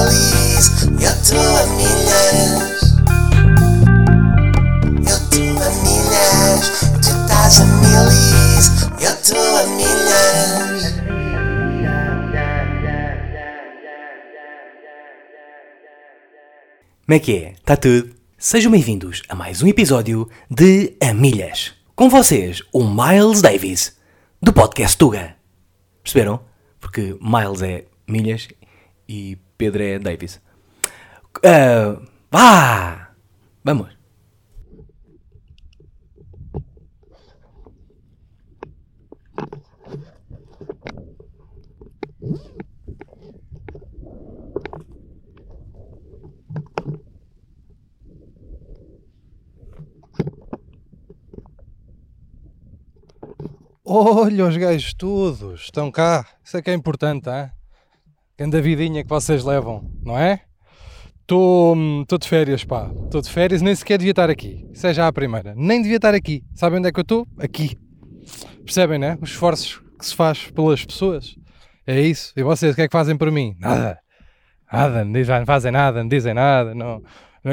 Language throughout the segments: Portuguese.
feliz. Eu milhas. Eu milhas. Tu estás a milhas. Como é que é? Está tudo? Sejam bem-vindos a mais um episódio de A Milhas. Com vocês, o Miles Davis, do podcast Tuga. Perceberam? Porque Miles é milhas e Pedro é Davis. Ah, vá! Vamos! Olha os gajos todos, estão cá. Isso é que é importante, hein? Grande vidinha que vocês levam, não é? Estou de férias, pá. Estou de férias, nem sequer devia estar aqui. Isso é a primeira. Nem devia estar aqui. Sabem onde é que eu estou? Aqui. Percebem, né? Os esforços que se faz pelas pessoas. É isso. E vocês, o que é que fazem por mim? Nada. Nada, não fazem nada, não dizem nada. Não.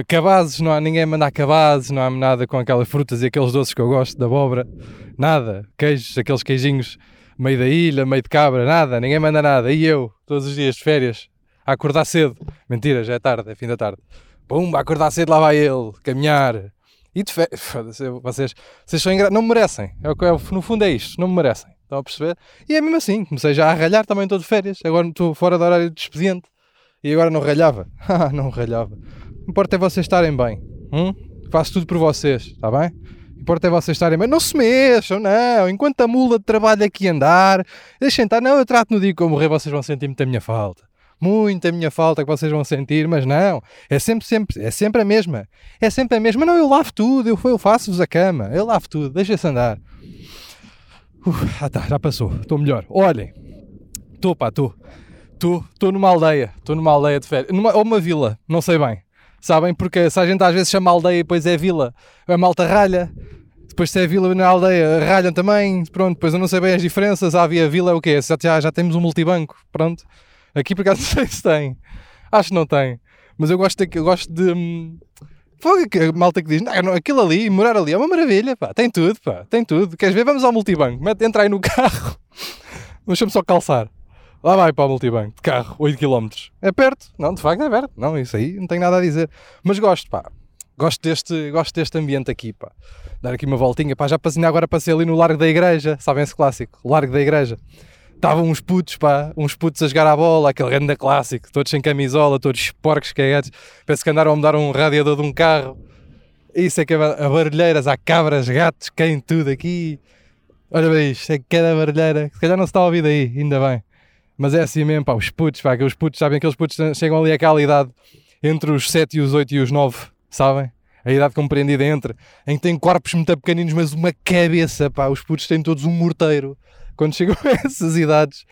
Cabazes, não há ninguém a mandar cabazes, não há nada com aquelas frutas e aqueles doces que eu gosto, da abóbora. Nada. Queijos, aqueles queijinhos meio da ilha, meio de cabra, nada. Ninguém manda nada. E eu, todos os dias de férias, a acordar cedo. Mentira, já é tarde, é fim da tarde. Pumba, acordar cedo, lá vai ele, caminhar. E de férias, vocês, vocês são engra... não me merecem. É é, no fundo é isto, não me merecem. Estão a perceber? E é mesmo assim, comecei já a ralhar, também estou de férias. Agora estou fora do horário de expediente. E agora não ralhava. Não ralhava. O importa é vocês estarem bem. Hum? Faço tudo por vocês, está bem? Importa é vocês estarem bem. Não se mexam, não. Enquanto a mula de trabalho aqui andar, deixem estar. Não, eu trato no dia que eu morrer, vocês vão sentir muita minha falta. Muita minha falta que vocês vão sentir, mas não. É sempre, sempre, é sempre a mesma. É sempre a mesma. Não, eu lavo tudo, eu, eu faço-vos a cama, eu lavo tudo, deixem-se andar. Ah tá, já passou, estou melhor. Olhem, estou pá, estou. Estou numa aldeia, estou numa aldeia de férias, numa, ou uma vila, não sei bem. Sabem? Porque se a gente às vezes chama aldeia e depois é vila, a malta ralha. Depois se é vila na aldeia, ralham também. Pronto, depois eu não sei bem as diferenças. Havia vila é o quê? Já, já, temos um multibanco, pronto. Aqui por acaso não sei se tem. Acho que não tem. Mas eu gosto de... Eu gosto de hum, Fogo a malta que diz, não, aquilo ali, morar ali é uma maravilha, pá, tem tudo, pá, tem tudo. Queres ver? Vamos ao multibanco, entra aí no carro, deixa-me só calçar. Lá vai para o multibanco, de carro, 8 km. É perto? Não, de facto é perto. Não, isso aí não tenho nada a dizer. Mas gosto, pá, gosto deste, gosto deste ambiente aqui, pá. Dar aqui uma voltinha, pá, já passei, agora passei ali no Largo da Igreja, sabem esse clássico? Largo da Igreja. Estavam uns putos, pá, uns putos a jogar à bola, aquele grande clássico, todos sem camisola, todos porcos cagados. Parece que andaram a mudar um radiador de um carro. Isso é que é a barulheiras, há cabras, gatos, quem tudo aqui. Olha bem isto, é cada barulheira. Se calhar não se está a ouvir daí, ainda bem. Mas é assim mesmo, pá, os putos, pá, que os putos, sabem que os putos chegam ali àquela idade entre os 7 e os 8 e os 9, sabem? A idade compreendida entre, em que têm corpos muito pequeninos, mas uma cabeça, pá, os putos têm todos um morteiro. Quando chegam a essas idades,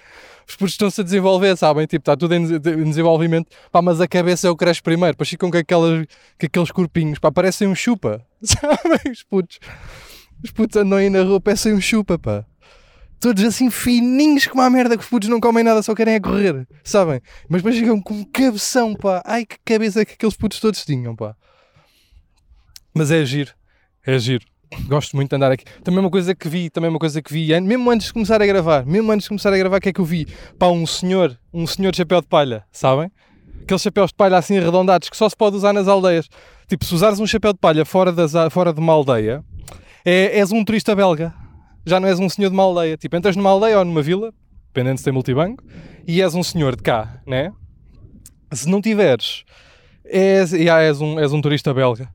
os putos estão-se a desenvolver, sabem? Tipo, está tudo em desenvolvimento, pá, mas a cabeça é o que cresce primeiro, depois ficam com, aquelas, com aqueles corpinhos, pá, parecem um chupa, sabem? Os putos, os putos andam aí na rua, parecem um chupa, pá. Todos assim fininhos como a merda que os putos não comem nada, só querem é correr, sabem? Mas depois chegam com cabeção, pá. Ai que cabeça que aqueles putos todos tinham, pá. Mas é giro, é giro. Gosto muito de andar aqui. Também uma coisa que vi, também uma coisa que vi, mesmo antes de começar a gravar, mesmo antes de começar a gravar, o que é que eu vi? Pá, um senhor, um senhor de chapéu de palha, sabem? Aqueles chapéus de palha assim arredondados que só se pode usar nas aldeias. Tipo, se usares um chapéu de palha fora, das, fora de uma aldeia, é, és um turista belga. Já não és um senhor de uma aldeia. Tipo, entras numa aldeia ou numa vila, dependendo se tem multibanco, e és um senhor de cá, né? Se não tiveres, és, já és, um, és um turista belga.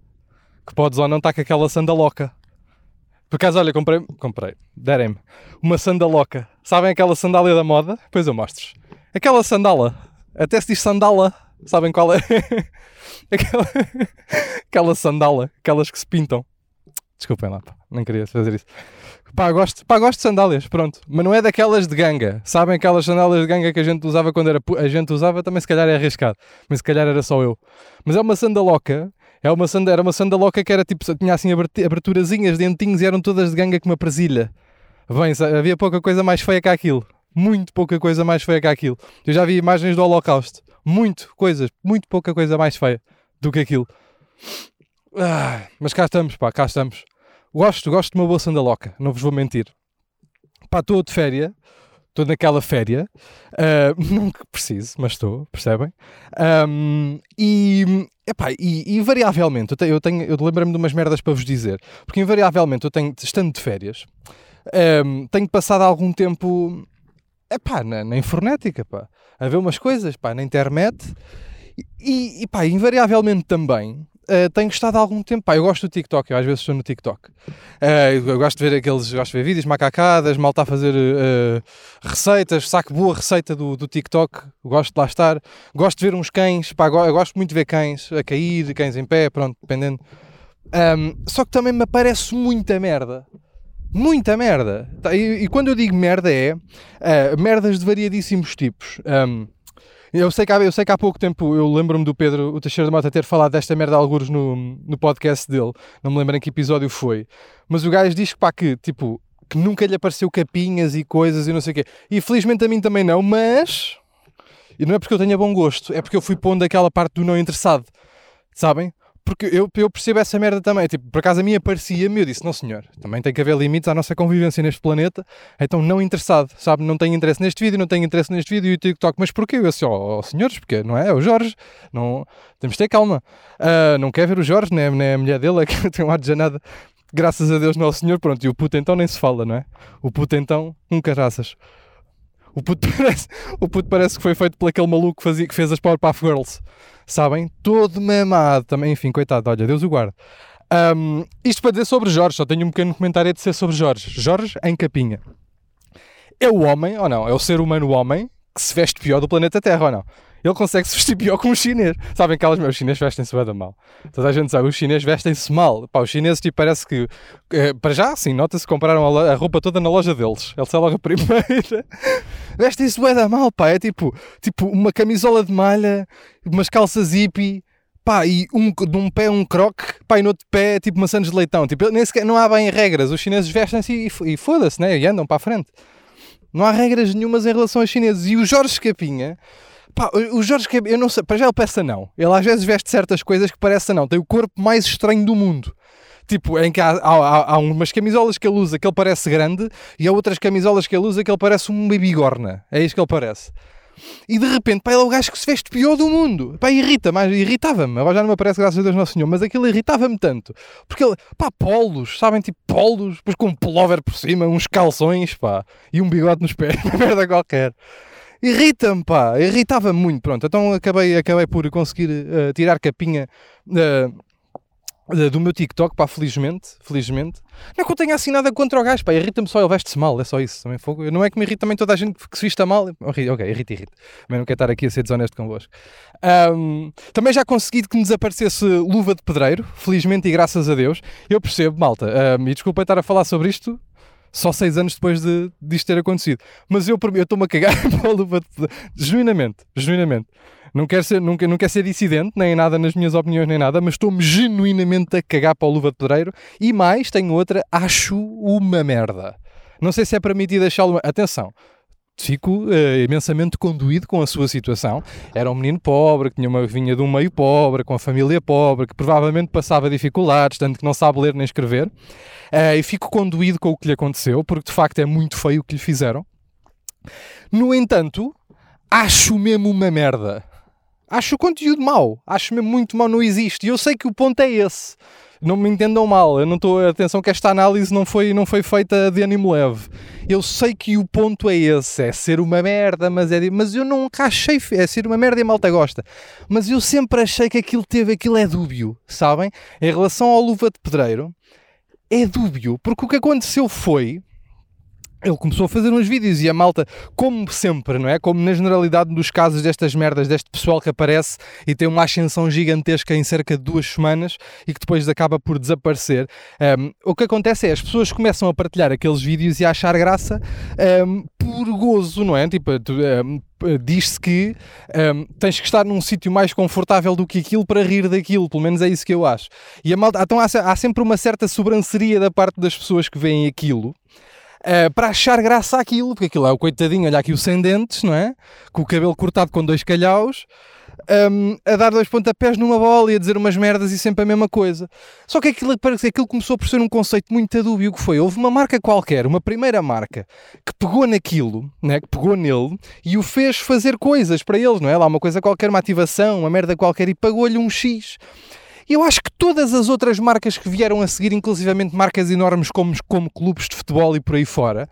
Que podes ou não estar com aquela sandaloca. Por acaso, olha, comprei, comprei, derem-me, uma sandaloca. Sabem aquela sandália da moda? Pois eu mostro Aquela sandala, até se diz sandala, sabem qual é? aquela, aquela sandala, aquelas que se pintam. Desculpem lá, pá, não queria fazer isso. Pá, gosto, pá, gosto de sandálias, pronto. Mas não é daquelas de ganga. Sabem aquelas sandálias de ganga que a gente usava quando era a gente usava, também se calhar é arriscado. Mas se calhar era só eu. Mas é uma sandaloca, é uma sanda, era uma sandaloca que era tipo, tinha assim aberturazinhas, dentinhos e eram todas de ganga com uma presilha. Bem, havia pouca coisa mais feia que aquilo. Muito pouca coisa mais feia que aquilo. Eu já vi imagens do Holocausto. Muito coisas, muito pouca coisa mais feia do que aquilo. Ah, mas cá estamos, pá, cá estamos. Gosto, gosto de uma boa sandaloca, não vos vou mentir. Pá, estou de férias, estou naquela féria, ah, não que preciso, mas estou, percebem? Ahm, e, epá, e, invariavelmente, eu, tenho, eu, tenho, eu lembro-me de umas merdas para vos dizer, porque invariavelmente eu tenho, estando de férias, ahm, tenho passado algum tempo, epá, na, na informática, pá, a ver umas coisas, pá, na internet, e, e pá, invariavelmente também, Uh, tenho gostado há algum tempo. Pá, eu gosto do TikTok, eu às vezes estou no TikTok. Uh, eu gosto de ver aqueles, gosto de ver vídeos, macacadas, mal está a fazer uh, receitas, saco boa receita do, do TikTok, gosto de lá estar. Gosto de ver uns cães, pá, eu gosto muito de ver cães a cair, cães em pé, pronto, dependendo. Um, só que também me aparece muita merda. Muita merda. Tá, e, e quando eu digo merda é merdas de variadíssimos tipos. Um, eu sei, que há, eu sei que há pouco tempo eu lembro-me do Pedro, o Teixeira de Mota, ter falado desta merda alguns no, no podcast dele. Não me lembro em que episódio foi. Mas o gajo diz que, pá, que tipo, que nunca lhe apareceu capinhas e coisas e não sei o quê. E felizmente a mim também não, mas. E não é porque eu tenha bom gosto, é porque eu fui pondo aquela parte do não interessado. Sabem? Porque eu, eu percebo essa merda também. Tipo, por acaso a mim aparecia-me eu disse: Não, senhor, também tem que haver limites à nossa convivência neste planeta. Então, não interessado, sabe? Não tenho interesse neste vídeo, não tenho interesse neste vídeo e o TikTok. Mas porquê? Eu disse: Ó, oh, senhores, porque não é? É o Jorge. Não, temos de ter calma. Uh, não quer ver o Jorge, nem, nem a mulher dele, é que tem um ar de janada. Graças a Deus, não é senhor. Pronto, e o puto então nem se fala, não é? O puto então, um caraças. O puto parece, o puto parece que foi feito por aquele maluco que, fazia, que fez as Powerpuff Girls sabem? Todo mamado também, enfim, coitado, olha, Deus o guarde. Um, isto para dizer sobre Jorge, só tenho um pequeno comentário a dizer sobre Jorge. Jorge em capinha. É o homem, ou não? É o ser humano homem que se veste pior do planeta Terra, ou não? Ele consegue se vestir pior que um chinês. Sabem que aquelas meus chineses vestem-se bem da mal. Toda a gente sabe, os chineses vestem-se mal. Pá, os chineses, tipo, parece que, eh, para já, sim, nota-se que compraram a, a, roupa toda na loja deles. Ele sai logo a primeira. vestem-se bem da mal, pá. É tipo, tipo uma camisola de malha, umas calças hippie, pá, e um, de um pé um croque, pá, e no outro pé é tipo maçãs de leitão. Tipo, nem sequer, não há bem regras. Os chineses vestem-se e, e foda-se, né? E andam para a frente. Não há regras nenhumas em relação aos chineses. E o Jorge Escapinha Pá, o Jorge eu não sei, para já ele peça não. Ele às vezes veste certas coisas que parece não. Tem o corpo mais estranho do mundo. Tipo, em que há, há, há, umas camisolas que ele usa que ele parece grande e há outras camisolas que ele usa que ele parece uma bigorna. É isso que ele parece. E de repente, pá, ele é o gajo que se veste pior do mundo. Pá, irrita, mas irritava-me. Agora já não me aparece, graças a Deus Nosso Senhor, mas aquilo irritava-me tanto. Porque ele, pá, polos, sabem, tipo polos, depois com um pullover por cima, uns calções, pá, e um bigode nos pés, uma merda qualquer irrita-me, pá, irritava-me muito, pronto, então acabei, acabei por conseguir uh, tirar capinha uh, do meu TikTok, pá, felizmente, felizmente. Não é que eu tenha assim nada contra o gajo, pá, irrita-me só, ele veste-se mal, é só isso, também fogo. Não é que me irrita também toda a gente que se vista mal, ok, irrita, irrita, mas não quero estar aqui a ser desonesto convosco. Um, também já consegui que me desaparecesse luva de pedreiro, felizmente e graças a Deus. Eu percebo, malta, um, e desculpa estar a falar sobre isto, só seis anos depois de, disto ter acontecido. Mas eu, estou-me a cagar para a luva de genuinamente, genuinamente. Não quero, ser, não, não quero ser dissidente, nem nada nas minhas opiniões, nem nada, mas estou-me genuinamente a cagar para a luva de pedreiro. E mais, tenho outra, acho uma merda. Não sei se é permitido deixá-lo. Atenção, fico uh, imensamente conduído com a sua situação. Era um menino pobre, que tinha uma, vinha de um meio pobre, com a família pobre, que provavelmente passava dificuldades, tanto que não sabe ler nem escrever. Uh, e fico conduído com o que lhe aconteceu, porque de facto é muito feio o que lhe fizeram. No entanto, acho mesmo uma merda. Acho o conteúdo mau. Acho mesmo muito mau, não existe. E eu sei que o ponto é esse não me entendam mal, eu não estou. Atenção que esta análise não foi, não foi feita de ânimo leve. Eu sei que o ponto é esse, é ser uma merda, mas, é, mas eu nunca achei. É ser uma merda e malta gosta. Mas eu sempre achei que aquilo teve, aquilo é dúbio, sabem? Em relação ao Luva de Pedreiro, é dúbio, porque o que aconteceu foi ele começou a fazer uns vídeos e a malta, como sempre, não é? Como na generalidade dos casos destas merdas, deste pessoal que aparece e tem uma ascensão gigantesca em cerca de duas semanas e que depois acaba por desaparecer. Um, o que acontece é as pessoas começam a partilhar aqueles vídeos e a achar graça um, por gozo, não é? Tipo, um, diz-se que um, tens que estar num sítio mais confortável do que aquilo para rir daquilo, pelo menos é isso que eu acho. E a malta, então há, há sempre uma certa sobranceria da parte das pessoas que veem aquilo eh, para achar graça àquilo, porque aquilo é o coitadinho, olha aqui o sem dentes, não é? Com o cabelo cortado com dois calhaus, um, a dar dois pontapés numa bola e a dizer umas merdas e sempre a mesma coisa. Só que aquilo, aquilo começou por ser um conceito muito dúbio que foi. Houve uma marca qualquer, uma primeira marca, que pegou naquilo, né, que pegou nele e o fez fazer coisas para eles, não é? Lá uma coisa qualquer, uma ativação, uma merda qualquer e pagou-lhe um X. Eu acho que todas as outras marcas que vieram a seguir, inclusivamente marcas enormes como, como clubes de futebol e por aí fora,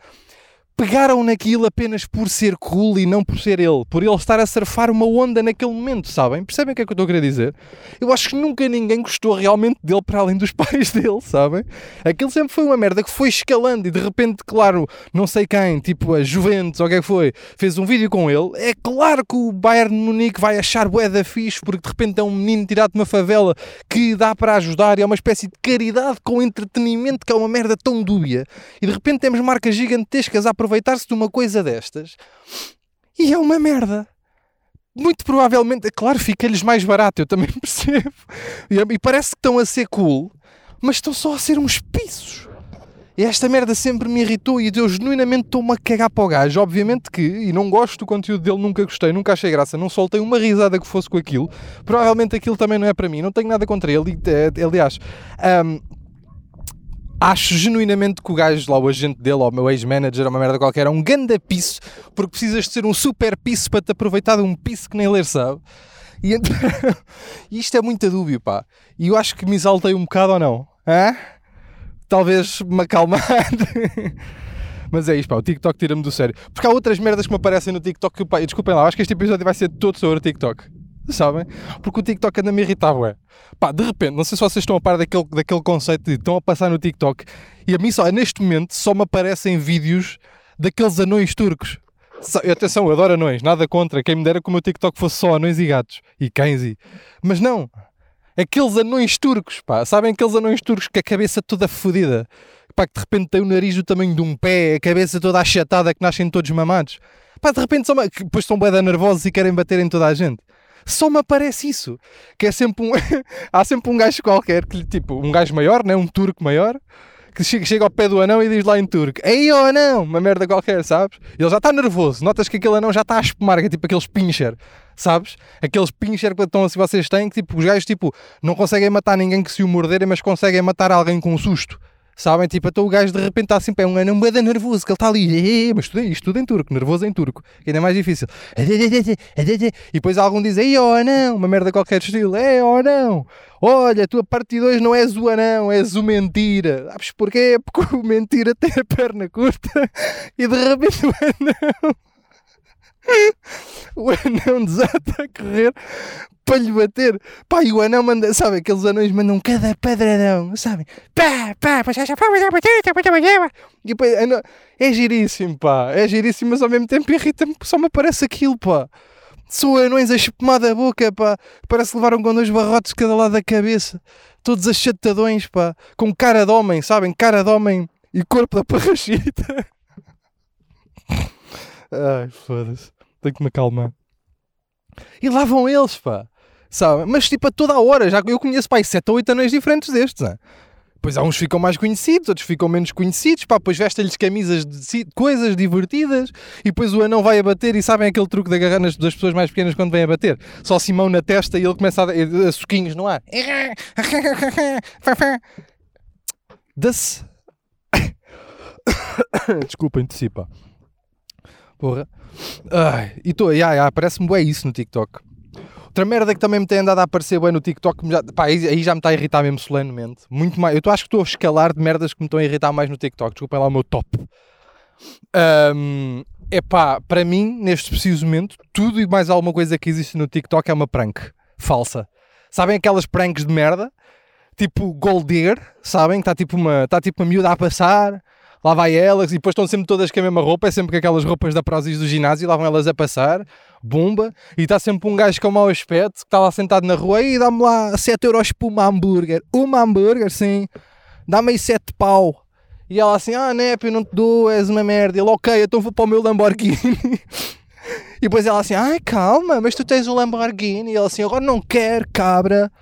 pegaram naquilo apenas por ser cool e não por ser ele, por ele estar a surfar uma onda naquele momento, sabem? Percebem o que é que eu estou a querer dizer? Eu acho que nunca ninguém gostou realmente dele para além dos pais dele, sabem? Aquilo sempre foi uma merda que foi escalando e de repente, claro, não sei quem, tipo a Juventus ou o que é que foi, fez um vídeo com ele. É claro que o Bayern de Munique vai achar bué da fixe porque de repente é um menino tirado de uma favela que dá para ajudar e é uma espécie de caridade com entretenimento que é uma merda tão dúbia. E de repente temos marcas gigantescas a aproveitar-se de uma coisa destas e é uma merda. Muito provavelmente, é claro, fica-lhes mais barato, eu também percebo. E, e parece que estão a ser cool, mas estão só a ser uns pisos. E esta merda sempre me irritou e eu genuinamente estou-me a cagar para o gajo. Obviamente que, e não gosto do conteúdo dele, nunca gostei, nunca achei graça, não soltei uma risada que fosse com aquilo. Provavelmente aquilo também não é para mim, não tenho nada contra ele. e, eh, Aliás, hum, acho genuinamente que o gajo lá, o agente dele, ou o meu ex-manager, ou uma merda qualquer, é um ganda piso, porque precisas de ser um super piso para te aproveitar de um piso que nem ler sabe. E isto é muito dúbio, pá. E eu acho que me exaltei um bocado ou não? Hã? Talvez me acalmar. Mas é isto, pá, o TikTok tira-me do sério. Porque há outras merdas que me aparecem no TikTok que, pá, desculpem lá, acho que este episódio vai ser todo sobre o TikTok. Sabem? Porque o TikTok anda me irritar, ué. Pá, de repente, não sei se vocês estão a par daquele, daquele conceito de estão a passar no TikTok e a mim só, neste momento, só me aparecem vídeos daqueles anões turcos. Atenção, eu adoro anões, nada contra. Quem me dera que o meu TikTok fosse só anões e gatos e cães e. Mas não! Aqueles anões turcos, pá. Sabem aqueles anões turcos com a cabeça toda fodida? Pá, que de repente tem o nariz do tamanho de um pé, a cabeça toda achatada, que nascem todos mamados. Pá, de repente que depois estão bem nervosos e querem bater em toda a gente. Só me aparece isso. Que é sempre um. Há sempre um gajo qualquer, que, tipo, um gajo maior, né? um turco maior, que chega, ao pé do anão e diz lá em turco: Ei, ó anão! Uma merda qualquer, sabes? E ele já está nervoso. Notas que aquele anão já está a espumar, que é tipo aqueles pincher, sabes? Aqueles pincher que estão assim vocês têm, que tipo, os gajos tipo, não conseguem matar ninguém que se o morderem, mas conseguem matar alguém com um susto. Sabem? Tipo, então o gajo de repente está pá, é um anão bada nervoso, que ele está ali, "Eh, mas tudo, isto tudo em turco, nervoso em turco, que ainda é mais difícil. E depois algum diz, ei, ó anão, uma merda qualquer estilo, ei, ó anão, olha, a partir de hoje não és o anão, és o mentira. Sabes porquê? Porque o mentira tem a perna curta e de repente o anão, o anão desata a correr para lhe bater. Pá, e o anão manda, sabe, aqueles anões mandam cada padradão, sabem? Pá, pá, pá. E depois, anão- é giríssimo, pá, é giríssimo, mas ao mesmo tempo irrita-me, só me aparece aquilo, pá. São anões a espumar da boca, pá. Parece que levaram com dois barrotes cada lado da cabeça. Todos achatadões, pá. Com cara de homem, sabem? Cara de homem e corpo da parrachita. Ai, foda-se. Tenho que me acalmar. E lá vão eles, pá. Sabe? Mas tipo a toda a hora. Já, eu conheço, pá, 7 ou 8 anões diferentes destes, né? Pois há uns ficam mais conhecidos, outros ficam menos conhecidos, pá, depois vestem-lhes camisas de coisas divertidas e depois o anão vai a bater e sabem aquele truque de agarrar nas das pessoas mais pequenas quando vem a bater? Só Simão na testa e ele começa a, dar- a soquinhos no ar. Da-se. Desculpa, antecipa. Porra. Ai, e tô, ya, ya, parece-me bué isso no TikTok. Outra merda que também me tem andado a aparecer bem no TikTok, já, pá, aí, já me está a irritar mesmo solenemente. Muito mais. Eu tô, acho que estou a escalar de merdas que me estão a irritar mais no TikTok. Desculpem lá o meu top. É pá, para mim, neste preciso momento, tudo e mais alguma coisa que existe no TikTok é uma prank falsa. Sabem aquelas pranks de merda? Tipo Gold Digger, sabem? Está tipo, uma, tá tipo uma miúda a passar, lá vai elas e depois estão sempre todas com a mesma roupa, é sempre com aquelas roupas da Prozis do ginásio, lá vão elas a passar, bomba, e está sempre um gajo com mau aspecto que está lá sentado na rua e dá-me lá 7 euros por uma hambúrguer. Uma hambúrguer, sim. Dá-me aí 7 pau. E ela assim, ah, Nep, eu não te dou, és uma merda. Ele, ok, então vou para o meu Lamborghini. e depois ela assim, ai, calma, mas tu tens o Lamborghini. E ele assim, agora não quero, cabra.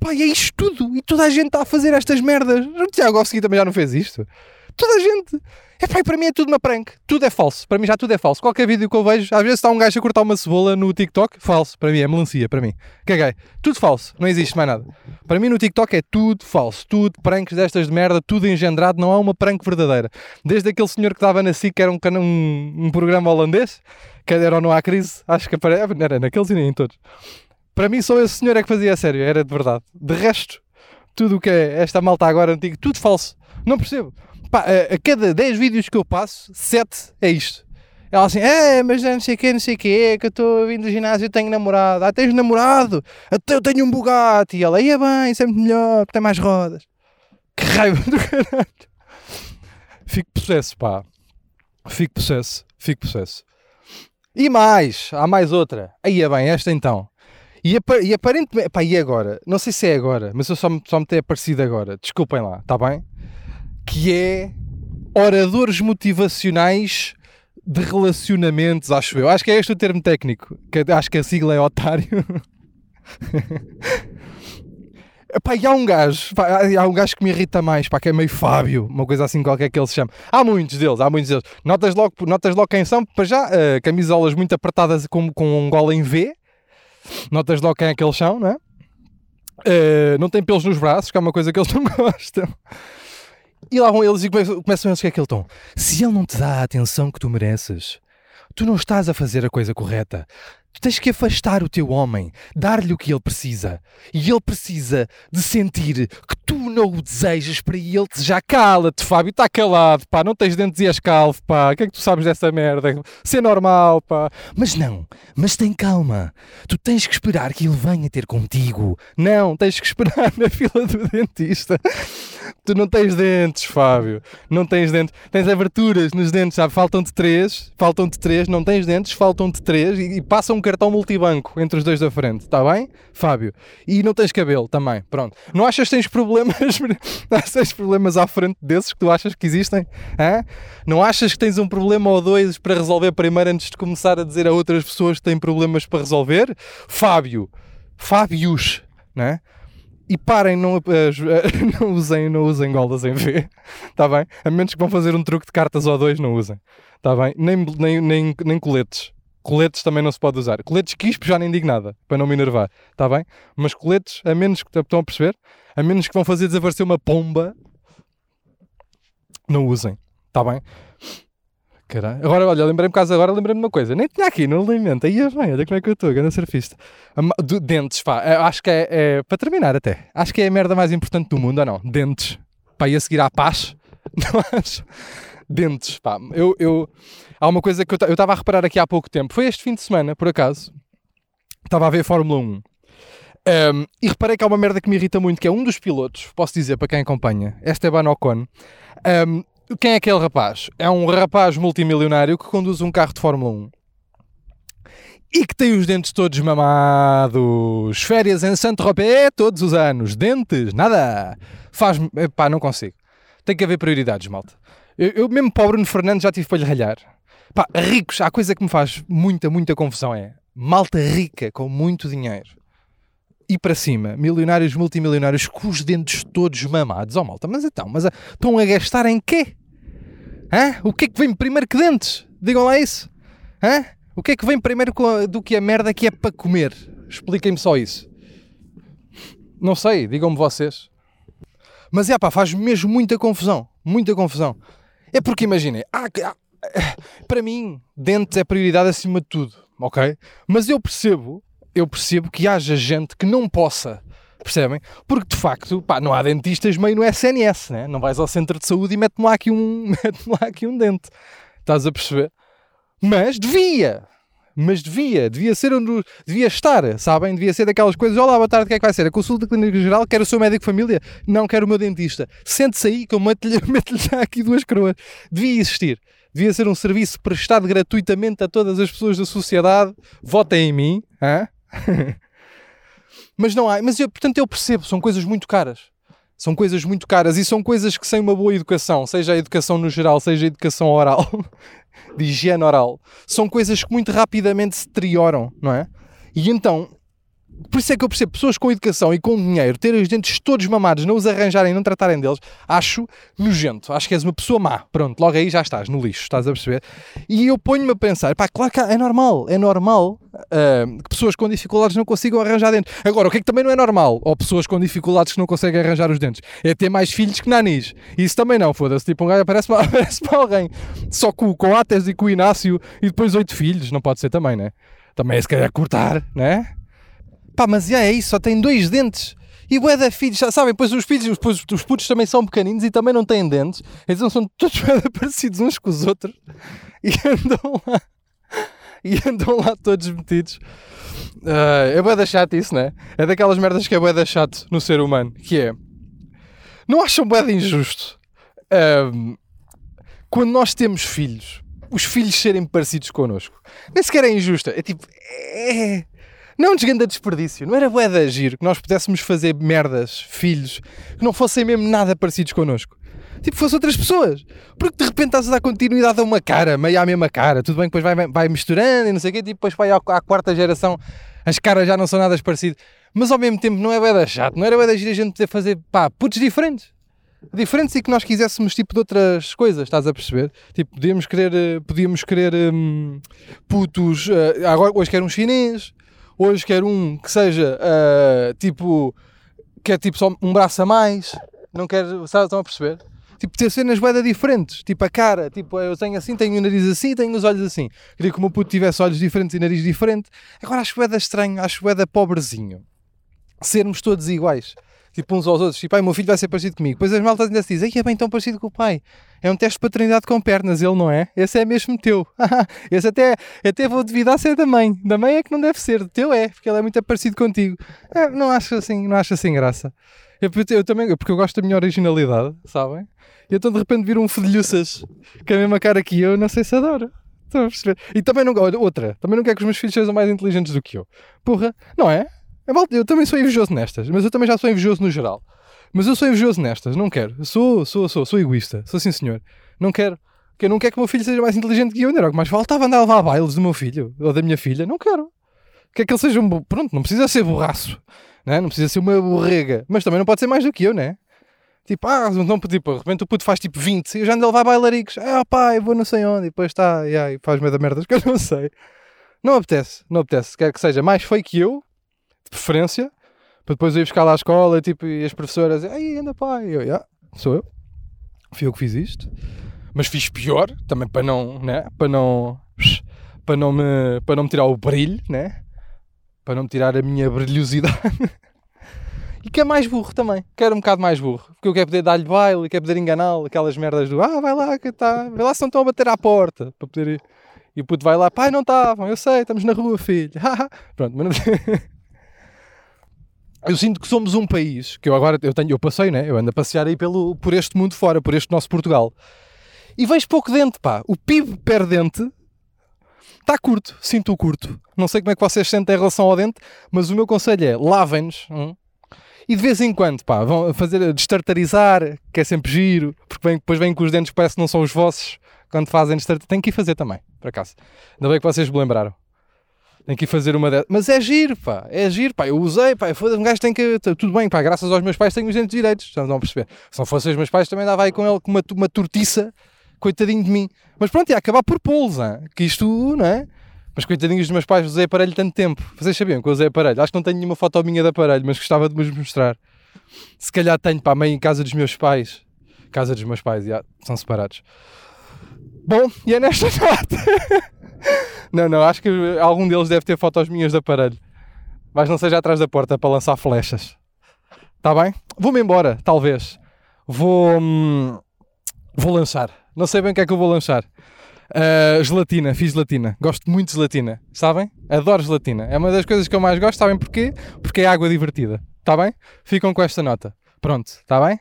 Pá, e é isto tudo. E toda a gente está a fazer estas merdas. O Tiago Govski também já não fez isto. Toda a gente. É pá, para mim é tudo uma prank. Tudo é falso. Para mim já tudo é falso. Qualquer vídeo que eu vejo, às vezes está um gajo a cortar uma cebola no TikTok, falso. Para mim é melancia, para mim. Caguei. Tudo falso. Não existe mais nada. Para mim no TikTok é tudo falso. Tudo pranks destas de merda, tudo engendrado. Não há uma prank verdadeira. Desde aquele senhor que estava na SIC, que era um, um, um programa holandês, que era ou não há crise, acho que apare- era naqueles e nem em todos. Para mim só esse senhor é que fazia a sério, era de verdade. De resto, tudo o que é esta malta agora antiga, tudo falso. Não percebo. Pá, a, a cada 10 vídeos que eu passo, 7 é isto. Ela assim, é, mas não sei o que, não sei o que, que eu estou vindo do ginásio e tenho namorado. Ah, tens namorado? Até eu tenho um Bugatti. E ela, ia bem, isso é muito melhor, tem mais rodas. Que raiva do caralho. Fico possesso, pá. Fico possesso, fico possesso. E mais, há mais outra. Aí é bem, esta então. E, apa- e aparentemente, pá, e agora? Não sei se é agora, mas eu só, me- só me tem aparecido agora. Desculpem lá, está bem? Que é oradores motivacionais de relacionamentos, acho eu. Acho que é este o termo técnico. Que acho que a sigla é otário. Epá, e há um gajo, pá, há um gajo que me irrita mais, pá, que é meio Fábio, uma coisa assim qualquer que ele se chama. Há muitos deles, há muitos deles. Notas logo, notas logo quem são, para já, eh, camisolas muito apertadas com, com um gola em V. Notas logo quem é que eles são, não é? Eh, não tem pelos nos braços, que é uma coisa que eles não gostam. E lá vão eles e começam, que é aquele tom. Se ele não te dá a atenção que tu mereces, tu não estás a fazer a coisa correta. Tu tens que afastar o teu homem, dar-lhe o que ele precisa. E ele precisa de sentir que tu não o desejas para ele desejar. Cala-te, Fábio, está calado, pá, não tens dentes e és calvo, pá. O que é que tu sabes dessa merda? Ser normal, pá. Mas não, mas tem calma. Tu tens que esperar que ele venha ter contigo. Não, tens que esperar na fila do dentista. Tu não tens dentes, Fábio. Não tens dentes. Tens aberturas nos dentes, sabe? Faltam-te três. Faltam-te três. Não tens dentes, faltam-te três. E, e passa um cartão multibanco entre os dois da frente. Está bem, Fábio? E não tens cabelo também. Pronto. Não achas que tens problemas? Não tens problemas à frente desses que tu achas que existem? Não achas que tens um problema ou dois para resolver primeiro antes de começar a dizer a outras pessoas que têm problemas para resolver? Fábio. Fábios. Não é? E parem, não, as- não usem, não usem golas em V, está bem? A menos que vão fazer um truque de cartas ou dois, não usem, está bem? Nem, nem, nem, nem coletes. Coletes também não se pode usar. Coletes quispo já nem digo nada, para não me enervar, está bem? Mas coletes, a menos que estão a perceber, a menos que vão fazer desaparecer uma pomba, não usem, está bem? Caralho. Agora, olha, lembrei-me caso agora, lembrei-me de uma coisa. Nem tinha aqui no alimento. Aí é bem, olha como é que eu estou, grande surfista. Dentes, pá. eh, Acho que é, é- Para terminar até. Acho que é a merda mais importante do mundo, ou não? Dentes. Pá, e a seguir à paz. Não acho? Dentes, pá. Eu, eu... Há uma coisa que eu estava a reparar aqui há pouco tempo. Foi este fim de semana, por acaso. Estava a ver Fórmula 1. Um, e reparei que há uma merda que me irrita muito, que é um dos pilotos, posso dizer para quem acompanha, Esteban Ocon. Um, quem é aquele rapaz? É um rapaz multimilionário que conduz um carro de Fórmula 1 e que tem os dentes todos mamados. Férias em Saint-Tropez todos os anos. Dentes, nada. Faz. Pá, não consigo. Tem que haver prioridades, malta. Eu, eu mesmo para o Bruno Fernandes já tive para lhe ralhar. Pá, ricos, há coisa que me faz muita, muita confusão é malta rica com muito dinheiro e para cima, milionários, multimilionários com os dentes todos mamados. Oh malta, mas então, mas ah, estão a gastar em quê? Hã? O que é que vem primeiro que dentes? Digam lá isso. Hã? O que é que vem primeiro do que a merda que é para comer? Expliquem-me só isso. Não sei, digam-me vocês. Mas é pá, faz mesmo muita confusão. Muita confusão. É porque imaginem, que- há- para mim, dentes é prioridade acima de tudo, ok? Mas eu percebo, eu percebo que haja gente que não possa, percebem? Porque de facto, pá, não há dentistas meio no SNS, né? Não vais ao centro de saúde e mete-me lá um, mete-me lá aqui um dente. Estás a perceber? Mas devia. Mas devia, devia ser onde devia estar, sabem? Devia ser daquelas coisas. Olá, boa tarde, o que é que vai ser? A consulta clínica geral, quero o seu médico de família? Não, quero o meu dentista. Sente-se aí que eu meto-lhe meto aqui duas coroas. Devia existir. Devia ser um serviço prestado gratuitamente a todas as pessoas da sociedade. Votem em mim. hã? mas não há. Mas eu, portanto, eu percebo, são coisas muito caras. São coisas muito caras e são coisas que sem uma boa educação, seja a educação no geral, seja a educação oral, de higiene oral, são coisas que muito rapidamente se deterioram, não é? E então, Por isso é que eu percebo pessoas com educação e com dinheiro terem os dentes todos mamados, não os arranjarem, não tratarem deles, acho nojento. Acho que és uma pessoa má. Pronto, logo aí já estás no lixo, estás a perceber? E eu ponho-me a pensar, pá, claro que é normal, é normal ah, que pessoas com dificuldades não consigam arranjar dentes. Agora, o que é que também não é normal? Ou pessoas com dificuldades que não conseguem arranjar os dentes? É ter mais filhos que nanis. Isso também não, foda-se. Tipo, um gajo aparece para, aparece para alguém só com, com Ates e com Inácio e depois oito filhos. Não pode ser também, né? Também é se calhar cortar, né? Pá, mas é isso, só tem dois dentes. E bué da filhos, sabem, pois os filhos, depois os putos também são pequeninos e também não têm dentes. Então são todos parecidos uns com os outros. E andam lá, e andam lá todos metidos. Ah, é bué da chato isso, né? É daquelas merdas que é bué da chato no ser humano. Que é, não acham de injusto ahm, quando nós temos filhos, os filhos serem parecidos connosco? Nem sequer é injusta, é tipo, é... Não desganda desperdício, não era bué de agir que nós pudéssemos fazer merdas, filhos, que não fossem mesmo nada parecidos connosco. Tipo, fossem outras pessoas. Porque de repente estás a dar continuidade a uma cara, meio à mesma cara. Tudo bem depois vai, vai misturando e não sei o quê, tipo, depois vai à, à quarta geração, as caras já não são nada parecidas. Mas ao mesmo tempo não é bué da chato, não era bué de agir a gente poder fazer, pá, putos diferentes. Diferentes e que nós quiséssemos tipo de outras coisas, estás a perceber? Tipo, podíamos querer, eh, podíamos querer hum, putos, eh, agora hoje quero um chinês, hoje quero um que seja eh, tipo, que é tipo só um braço a mais, não quero, estão a perceber? Tipo, ter cenas bué diferentes, tipo a cara, tipo, eu tenho assim, tenho o nariz assim, tenho os olhos assim. Queria que o meu puto tivesse olhos diferentes e nariz diferente. Agora acho bué da estranho, acho bué da pobrezinho. Sermos todos iguais tipo uns aos outros, tipo, ai, o meu filho vai ser parecido comigo. Depois as maltas ainda se dizem, é bem tão parecido com o pai. É um teste de paternidade com pernas, ele não é? Esse é mesmo teu. Esse até, até vou duvidar se é da mãe. Da mãe é que não deve ser, do teu é, porque ele é muito parecido contigo. É, não acho assim, não acho assim graça. Eu, eu também, porque eu gosto da minha originalidade, sabem? E então de repente vir um fedilhuças com a mesma cara que eu, não sei se adoro. Estão a perceber? E também não, outra, também não quero que os meus filhos sejam mais inteligentes do que eu. Porra, não é? É Eu também sou invejoso nestas, mas eu também já sou invejoso no geral. Mas eu sou invejoso nestas, não quero. Sou, sou, sou, sou egoísta. Sou sim, senhor. Não quero. Eu não quero que o meu filho seja mais inteligente que eu. Não era o que mais faltava andar a levar bailes do meu filho ou da minha filha. Não quero. Quer que ele seja um. Pronto, não precisa ser borraço. Né? Não precisa ser uma borrega. Mas também não pode ser mais do que eu, né? Tipo, ah, não, tipo, de repente o puto faz tipo 20 e eu já ando a levar bailaricos. Ah, pai, vou não sei onde. E depois está, e aí faz meio da merdas que eu não sei. Não apetece, não apetece. Quero que seja mais feio que eu, de preferência, para depois eu ir buscar lá à escola tipo, e as professoras, ai, anda pai. E eu, "Ya, sou eu. Fui eu que fiz isto. Mas fiz pior, também para não, né? Para não, para não me, para não me tirar o brilho, né? Para não me tirar a minha brilhosidade. E que é mais burro também. Quero um bocado mais burro. Porque eu quero poder dar-lhe baile quero poder enganá-lo. Aquelas merdas do ah, vai lá, que tá. Vai lá se não estão a bater à porta. Para poder ir. E o puto vai lá, pai, não estavam, eu sei, estamos na rua, filho. Pronto, mas não... Eu sinto que somos um país que eu agora eu tenho, eu passei, né? Eu ando a passear aí pelo, por este mundo fora, por este nosso Portugal. E vejo pouco dente, pá. O PIB per dente está curto, sinto-o curto. Não sei como é que vocês sentem em relação ao dente, mas o meu conselho é lavem-nos. hum, e de vez em quando, pá, vão fazer destartarizar, que é sempre giro, porque vem- depois vêm com os dentes que parece que não são os vossos quando fazem destartarizar. Tem que ir fazer também, por acaso. Ainda bem que vocês me lembraram. Tem que ir fazer uma dessas. Mas é giro, pá, é giro, pá. Eu usei, pá. Foda-se, um gajo tem que. Tudo bem, pá, graças aos meus pais tenho os dentes direitos. Estão a perceber? Se não fossem os meus pais, também dava aí com ele com uma, uma tortiça, coitadinho de mim. Mas pronto, ia acabar por pô-los, que isto, não é? Mas coitadinhos dos meus pais, usei aparelho tanto tempo. Vocês sabiam que eu usei aparelho? Acho que não tenho nenhuma foto minha de aparelho, mas gostava de vos mostrar. Se calhar tenho, pá, meio em casa dos meus pais. Casa dos meus pais, já, são separados. Bom, e é nesta nota. não, não, acho que algum deles deve ter fotos minhas de aparelho. Mas não seja atrás da porta para lançar flechas. Está bem? Vou-me embora, talvez. Vou. hum, vou lançar. Não sei bem o que é que eu vou lançar. Uh, gelatina, fiz gelatina. Gosto muito de gelatina, sabem? Adoro gelatina. É uma das coisas que eu mais gosto, sabem porquê? Porque é água divertida. Está bem? Ficam com esta nota. Pronto, está bem?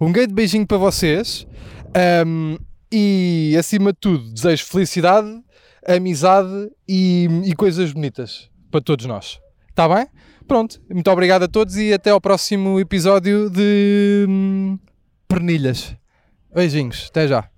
Um grande beijinho para vocês. Um, e acima de tudo, desejo felicidade, amizade e, e coisas bonitas para todos nós. Está bem? Pronto. Muito obrigado a todos e até ao próximo episódio de hum, Pernilhas. Beijinhos. Até já.